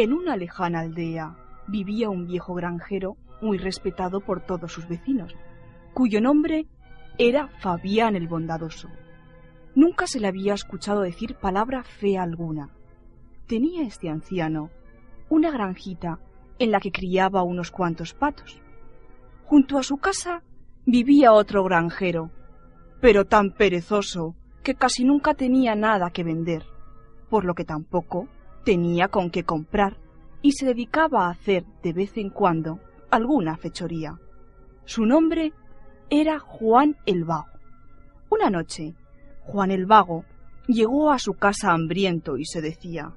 En una lejana aldea vivía un viejo granjero muy respetado por todos sus vecinos, cuyo nombre era Fabián el Bondadoso. Nunca se le había escuchado decir palabra fea alguna. Tenía este anciano una granjita en la que criaba unos cuantos patos. Junto a su casa vivía otro granjero, pero tan perezoso que casi nunca tenía nada que vender, por lo que tampoco tenía con qué comprar y se dedicaba a hacer de vez en cuando alguna fechoría. Su nombre era Juan el Vago. Una noche, Juan el Vago llegó a su casa hambriento y se decía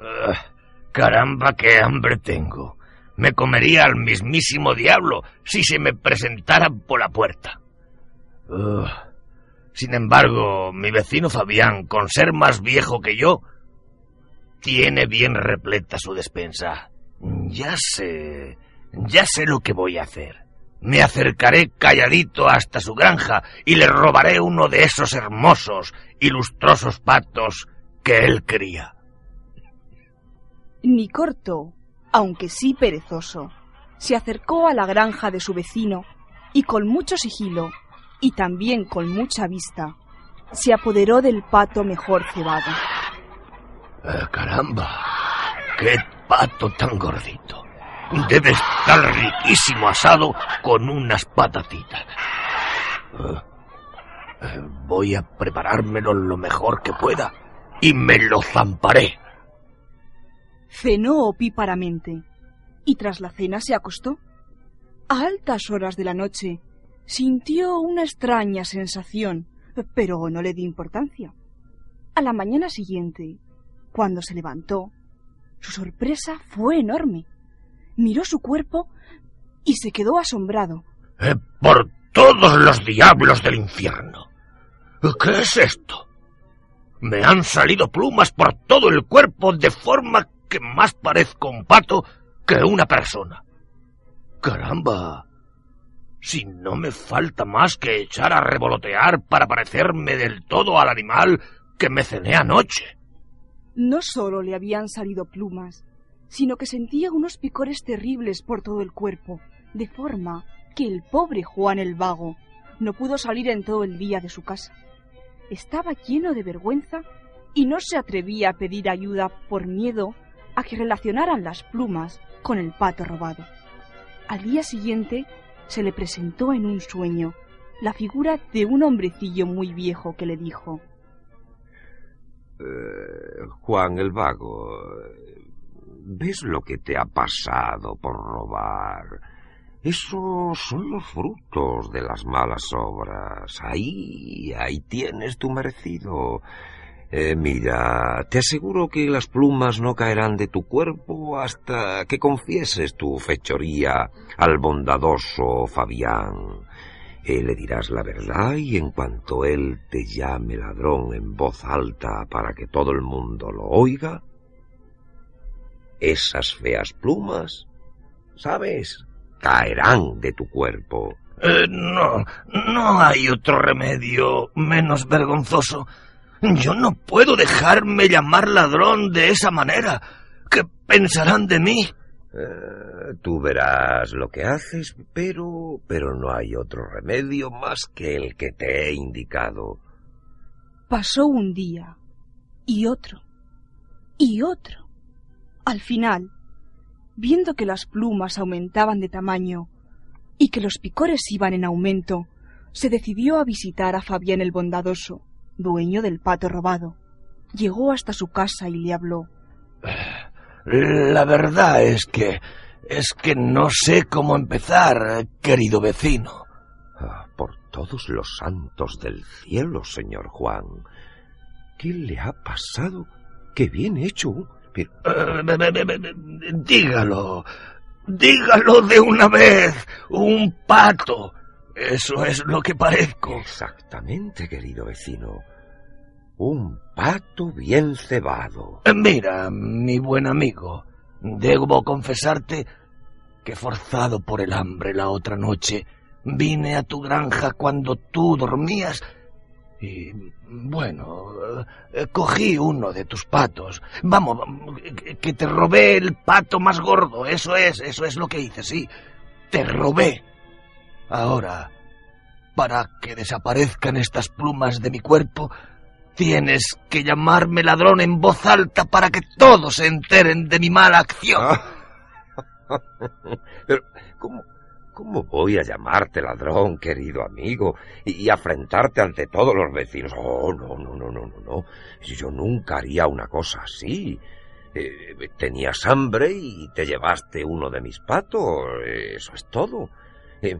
ah, Caramba, qué hambre tengo. Me comería al mismísimo diablo si se me presentaran por la puerta. sin embargo, mi vecino Fabián, con ser más viejo que yo, tiene bien repleta su despensa. Ya sé, ya sé lo que voy a hacer. Me acercaré calladito hasta su granja y le robaré uno de esos hermosos y lustrosos patos que él cría. Ni corto, aunque sí perezoso, se acercó a la granja de su vecino y con mucho sigilo y también con mucha vista se apoderó del pato mejor cebado. Eh, caramba, qué pato tan gordito. Debe estar riquísimo asado con unas patatitas. Eh, eh, voy a preparármelo lo mejor que pueda y me lo zamparé. Cenó opíparamente y tras la cena se acostó. A altas horas de la noche sintió una extraña sensación, pero no le di importancia. A la mañana siguiente, cuando se levantó, su sorpresa fue enorme. Miró su cuerpo y se quedó asombrado. Eh, por todos los diablos del infierno. ¿Qué es esto? Me han salido plumas por todo el cuerpo de forma que más parezco un pato que una persona. Caramba. Si no me falta más que echar a revolotear para parecerme del todo al animal que me cené anoche. No solo le habían salido plumas, sino que sentía unos picores terribles por todo el cuerpo, de forma que el pobre Juan el Vago no pudo salir en todo el día de su casa. Estaba lleno de vergüenza y no se atrevía a pedir ayuda por miedo a que relacionaran las plumas con el pato robado. Al día siguiente se le presentó en un sueño la figura de un hombrecillo muy viejo que le dijo eh, Juan el Vago, ¿ves lo que te ha pasado por robar? Esos son los frutos de las malas obras. Ahí, ahí tienes tu merecido. Eh, mira, te aseguro que las plumas no caerán de tu cuerpo hasta que confieses tu fechoría al bondadoso Fabián. Eh, le dirás la verdad y en cuanto él te llame ladrón en voz alta para que todo el mundo lo oiga, esas feas plumas, ¿sabes? caerán de tu cuerpo. Eh, no, no hay otro remedio menos vergonzoso yo no puedo dejarme llamar ladrón de esa manera. ¿Qué pensarán de mí? Eh, tú verás lo que haces, pero... pero no hay otro remedio más que el que te he indicado. Pasó un día, y otro, y otro. Al final, viendo que las plumas aumentaban de tamaño y que los picores iban en aumento, se decidió a visitar a Fabián el Bondadoso dueño del pato robado. Llegó hasta su casa y le habló. La verdad es que... es que no sé cómo empezar, querido vecino. Ah, por todos los santos del cielo, señor Juan. ¿Qué le ha pasado? ¡Qué bien hecho! Pero... Eh, dígalo. Dígalo de una vez. Un pato. Eso es lo que parezco. Exactamente, querido vecino. Un pato bien cebado. Mira, mi buen amigo, debo confesarte que forzado por el hambre la otra noche, vine a tu granja cuando tú dormías Y bueno, eh, cogí uno de tus patos. Vamos, que te robé el pato más gordo. Eso es, eso es lo que hice, sí. Te robé. Ahora, para que desaparezcan estas plumas de mi cuerpo, tienes que llamarme ladrón en voz alta para que todos se enteren de mi mala acción. Pero, ¿cómo, ¿Cómo voy a llamarte ladrón, querido amigo, y, afrentarte ante todos los vecinos? Oh, no, no, no, no, no, no. Yo nunca haría una cosa así. Eh, tenías hambre y te llevaste uno de mis patos. Eso es todo. Eh,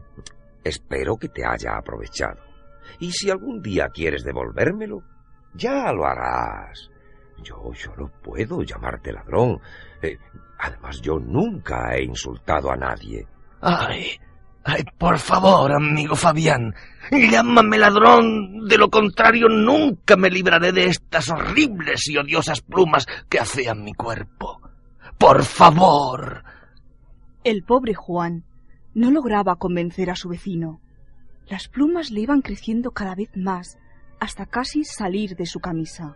espero que te haya aprovechado. Y si algún día quieres devolvérmelo, ya lo harás. Yo, yo no puedo llamarte ladrón. Eh, además, yo nunca he insultado a nadie. Ay, ay, por favor, amigo Fabián, llámame ladrón, de lo contrario nunca me libraré de estas horribles y odiosas plumas que hacían mi cuerpo. Por favor. El pobre Juan no lograba convencer a su vecino. Las plumas le iban creciendo cada vez más hasta casi salir de su camisa.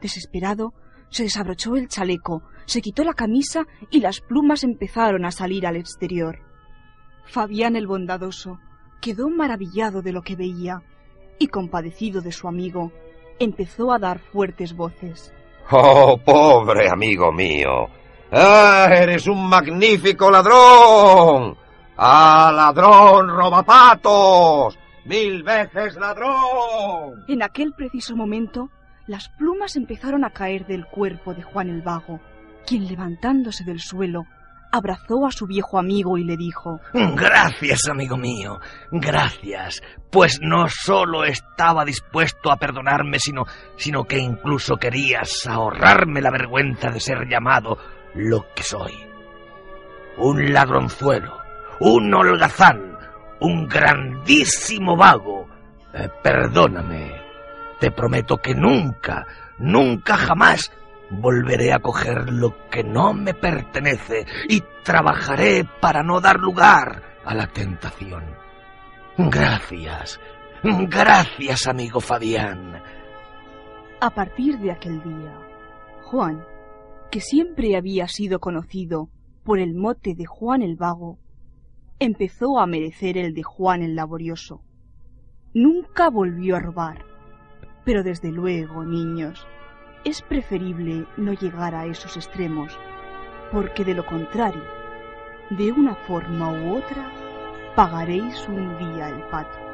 Desesperado, se desabrochó el chaleco, se quitó la camisa y las plumas empezaron a salir al exterior. Fabián el bondadoso quedó maravillado de lo que veía y compadecido de su amigo, empezó a dar fuertes voces. ¡Oh, pobre amigo mío! ¡Ah, eres un magnífico ladrón! ¡Ah, ladrón, robapatos! ¡Mil veces ladrón! En aquel preciso momento, las plumas empezaron a caer del cuerpo de Juan el Vago, quien levantándose del suelo abrazó a su viejo amigo y le dijo Gracias, amigo mío, gracias, pues no solo estaba dispuesto a perdonarme, sino, sino que incluso querías ahorrarme la vergüenza de ser llamado lo que soy. Un ladronzuelo, un holgazán, un grandísimo vago. Eh, perdóname, te prometo que nunca, nunca jamás volveré a coger lo que no me pertenece y trabajaré para no dar lugar a la tentación. Gracias, gracias, amigo Fabián. A partir de aquel día, Juan, que siempre había sido conocido por el mote de Juan el Vago, empezó a merecer el de Juan el Laborioso. Nunca volvió a robar, pero desde luego, niños, es preferible no llegar a esos extremos, porque de lo contrario, de una forma u otra, pagaréis un día el pato.